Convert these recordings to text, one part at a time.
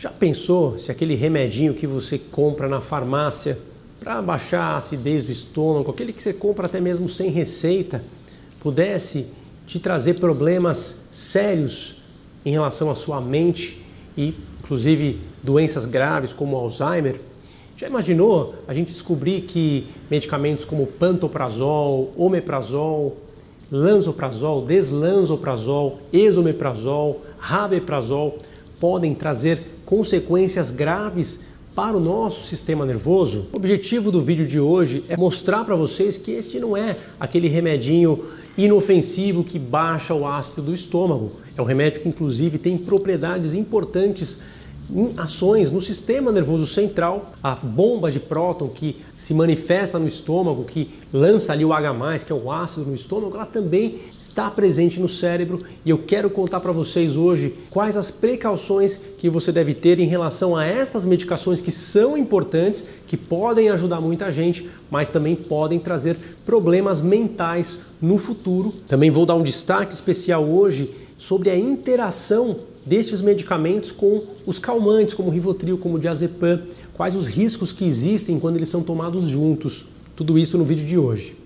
Já pensou se aquele remedinho que você compra na farmácia para baixar a acidez do estômago, aquele que você compra até mesmo sem receita, pudesse te trazer problemas sérios em relação à sua mente e, inclusive, doenças graves como Alzheimer? Já imaginou a gente descobrir que medicamentos como pantoprazol, omeprazol, lanzoprazol, deslanzoprazol, esomeprazol, rabeprazol podem trazer consequências graves para o nosso sistema nervoso? O objetivo do vídeo de hoje é mostrar para vocês que este não é aquele remedinho inofensivo que baixa o ácido do estômago. É um remédio que inclusive tem propriedades importantes em ações no sistema nervoso central, a bomba de próton que se manifesta no estômago, que lança ali o H+, que é o ácido no estômago, ela também está presente no cérebro e eu quero contar para vocês hoje quais as precauções que você deve ter em relação a estas medicações que são importantes, que podem ajudar muita gente, mas também podem trazer problemas mentais no futuro. Também vou dar um destaque especial hoje sobre a interação destes medicamentos com os calmantes, como o Rivotril, como o diazepam, quais os riscos que existem quando eles são tomados juntos. Tudo isso no vídeo de hoje.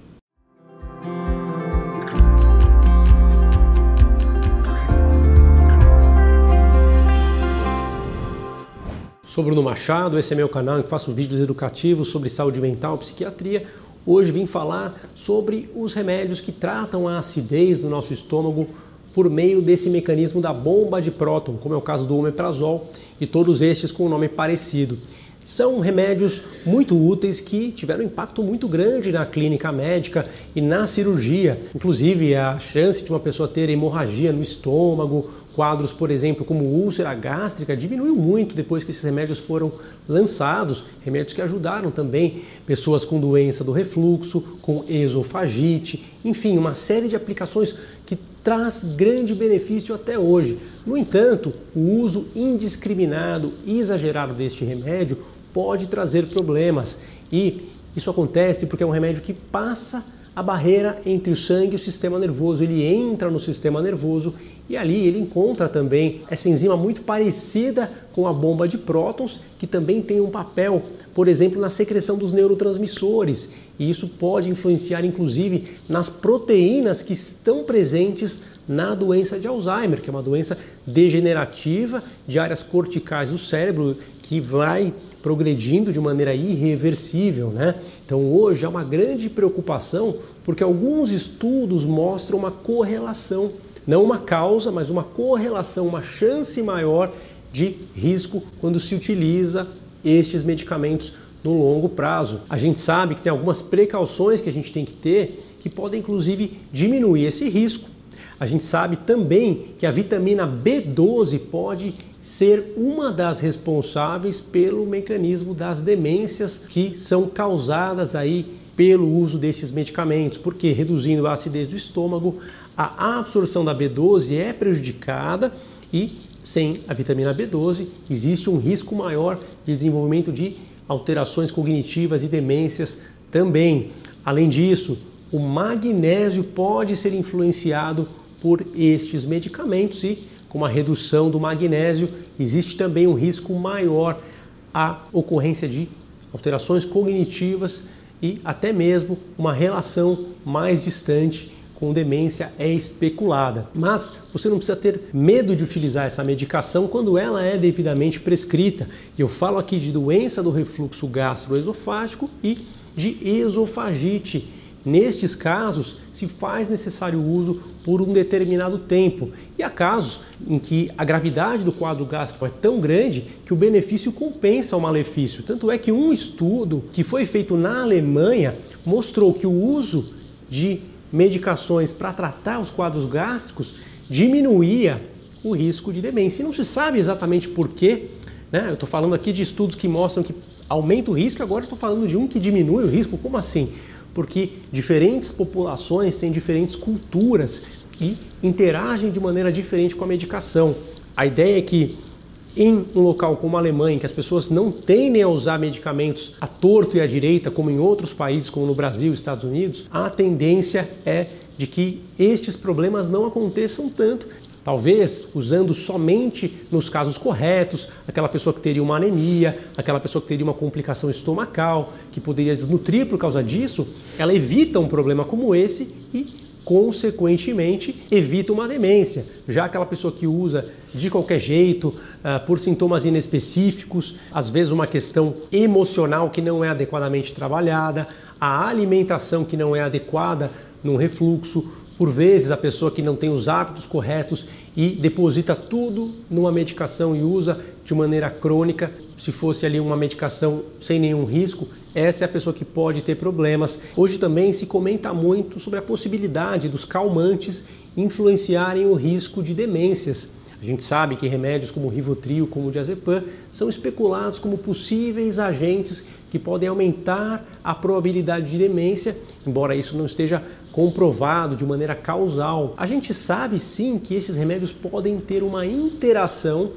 Sou Bruno Machado, esse é meu canal em que faço vídeos educativos sobre saúde mental, psiquiatria. Hoje vim falar sobre os remédios que tratam a acidez do nosso estômago por meio desse mecanismo da bomba de próton, como é o caso do omeprazol e todos estes com um nome parecido. São remédios muito úteis que tiveram um impacto muito grande na clínica médica e na cirurgia. Inclusive, a chance de uma pessoa ter hemorragia no estômago, quadros, por exemplo, como úlcera gástrica, diminuiu muito depois que esses remédios foram lançados. Remédios que ajudaram também pessoas com doença do refluxo, com esofagite, enfim, uma série de aplicações que traz grande benefício até hoje. No entanto, o uso indiscriminado e exagerado deste remédio pode trazer problemas e isso acontece porque é um remédio que passa a barreira entre o sangue e o sistema nervoso. Ele entra no sistema nervoso e ali ele encontra também essa enzima muito parecida com a bomba de prótons, que também tem um papel, por exemplo, na secreção dos neurotransmissores. E isso pode influenciar, inclusive, nas proteínas que estão presentes na doença de Alzheimer, que é uma doença degenerativa de áreas corticais do cérebro que vai progredindo de maneira irreversível, né? Então hoje há uma grande preocupação porque alguns estudos mostram uma correlação, não uma causa, mas uma correlação, uma chance maior de risco quando se utiliza estes medicamentos no longo prazo. A gente sabe que tem algumas precauções que a gente tem que ter que podem inclusive diminuir esse risco. A gente sabe também que a vitamina B12 pode ser uma das responsáveis pelo mecanismo das demências que são causadas aí pelo uso desses medicamentos, porque reduzindo a acidez do estômago, a absorção da B12 é prejudicada e sem a vitamina B12 existe um risco maior de desenvolvimento de alterações cognitivas e demências também. Além disso, o magnésio pode ser influenciado por estes medicamentos e com uma redução do magnésio, existe também um risco maior à ocorrência de alterações cognitivas e até mesmo uma relação mais distante com demência é especulada. Mas você não precisa ter medo de utilizar essa medicação quando ela é devidamente prescrita. Eu falo aqui de doença do refluxo gastroesofágico e de esofagite Nestes casos, se faz necessário o uso por um determinado tempo. E há casos em que a gravidade do quadro gástrico é tão grande que o benefício compensa o malefício. Tanto é que um estudo que foi feito na Alemanha mostrou que o uso de medicações para tratar os quadros gástricos diminuía o risco de demência. E não se sabe exatamente por quê. Né? Eu estou falando aqui de estudos que mostram que aumenta o risco, agora estou falando de um que diminui o risco. Como assim? Porque diferentes populações têm diferentes culturas e interagem de maneira diferente com a medicação. A ideia é que em um local como a Alemanha, em que as pessoas não tendem a usar medicamentos à torto e à direita, como em outros países, como no Brasil e Estados Unidos, a tendência é de que estes problemas não aconteçam tanto Talvez usando somente nos casos corretos, aquela pessoa que teria uma anemia, aquela pessoa que teria uma complicação estomacal, que poderia desnutrir por causa disso, ela evita um problema como esse e, consequentemente, evita uma demência. Já aquela pessoa que usa de qualquer jeito, uh, por sintomas inespecíficos, às vezes uma questão emocional que não é adequadamente trabalhada, a alimentação que não é adequada num refluxo, por vezes a pessoa que não tem os hábitos corretos e deposita tudo numa medicação e usa de maneira crônica, se fosse ali uma medicação sem nenhum risco, essa é a pessoa que pode ter problemas. Hoje também se comenta muito sobre a possibilidade dos calmantes influenciarem o risco de demências. A gente sabe que remédios como o Rivotril, como o Diazepam, são especulados como possíveis agentes que podem aumentar a probabilidade de demência, embora isso não esteja comprovado de maneira causal. A gente sabe sim que esses remédios podem ter uma interação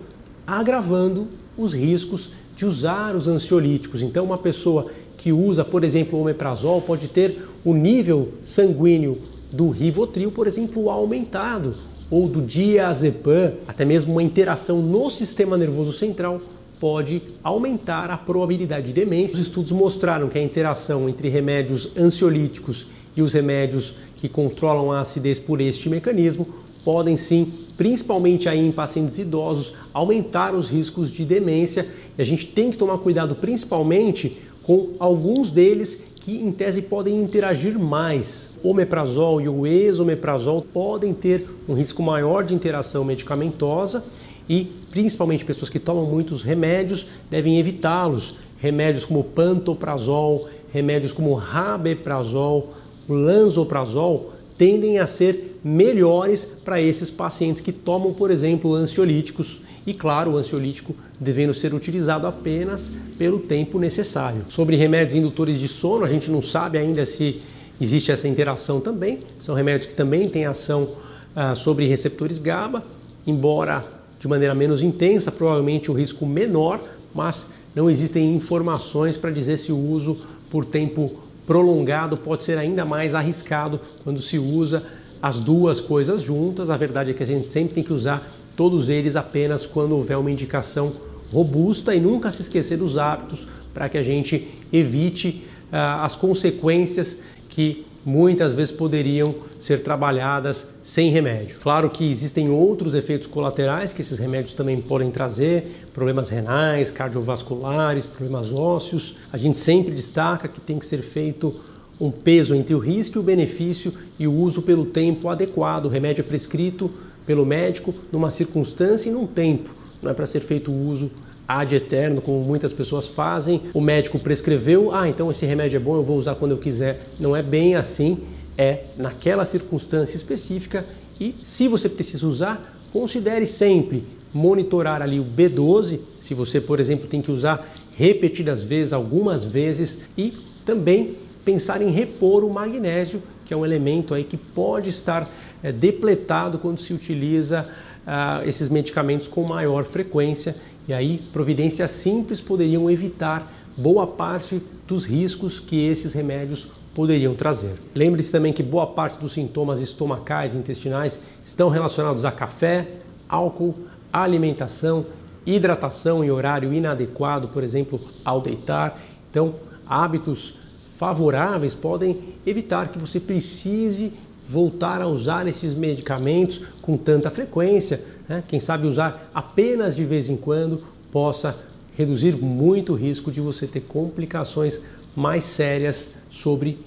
agravando os riscos de usar os ansiolíticos. Então, uma pessoa que usa, por exemplo, o omeprazol pode ter o nível sanguíneo do Rivotril, por exemplo, aumentado ou do diazepam, até mesmo uma interação no sistema nervoso central pode aumentar a probabilidade de demência. Os estudos mostraram que a interação entre remédios ansiolíticos e os remédios que controlam a acidez por este mecanismo podem sim, principalmente aí em pacientes idosos, aumentar os riscos de demência. E a gente tem que tomar cuidado principalmente com alguns deles que em tese podem interagir mais. O omeprazol e o esomeprazol podem ter um risco maior de interação medicamentosa e principalmente pessoas que tomam muitos remédios devem evitá-los. Remédios como pantoprazol, remédios como rabeprazol, lanzoprazol tendem a ser melhores para esses pacientes que tomam, por exemplo, ansiolíticos e, claro, o ansiolítico devendo ser utilizado apenas pelo tempo necessário. Sobre remédios indutores de sono, a gente não sabe ainda se existe essa interação também. São remédios que também têm ação ah, sobre receptores GABA, embora de maneira menos intensa, provavelmente o risco menor, mas não existem informações para dizer se o uso por tempo prolongado pode ser ainda mais arriscado quando se usa as duas coisas juntas. A verdade é que a gente sempre tem que usar todos eles apenas quando houver uma indicação robusta e nunca se esquecer dos hábitos para que a gente evite uh, as consequências que muitas vezes poderiam ser trabalhadas sem remédio. Claro que existem outros efeitos colaterais que esses remédios também podem trazer, problemas renais, cardiovasculares, problemas ósseos. A gente sempre destaca que tem que ser feito um peso entre o risco e o benefício e o uso pelo tempo adequado. O remédio é prescrito pelo médico numa circunstância e num tempo. Não é para ser feito o uso ad eterno, como muitas pessoas fazem. O médico prescreveu, ah, então esse remédio é bom, eu vou usar quando eu quiser. Não é bem assim, é naquela circunstância específica e se você precisa usar, considere sempre monitorar ali o B12, se você, por exemplo, tem que usar repetidas vezes, algumas vezes e também pensar em repor o magnésio, que é um elemento aí que pode estar é, depletado quando se utiliza ah, esses medicamentos com maior frequência e aí providências simples poderiam evitar boa parte dos riscos que esses remédios poderiam trazer. Lembre-se também que boa parte dos sintomas estomacais e intestinais estão relacionados a café, álcool, alimentação, hidratação em horário inadequado, por exemplo, ao deitar. Então, hábitos favoráveis podem evitar que você precise voltar a usar esses medicamentos com tanta frequência, né? quem sabe usar apenas de vez em quando, possa reduzir muito o risco de você ter complicações mais sérias sobre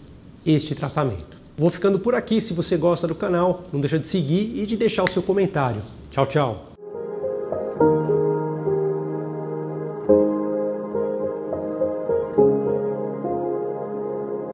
este tratamento. Vou ficando por aqui. Se você gosta do canal, não deixa de seguir e de deixar o seu comentário. Tchau, tchau.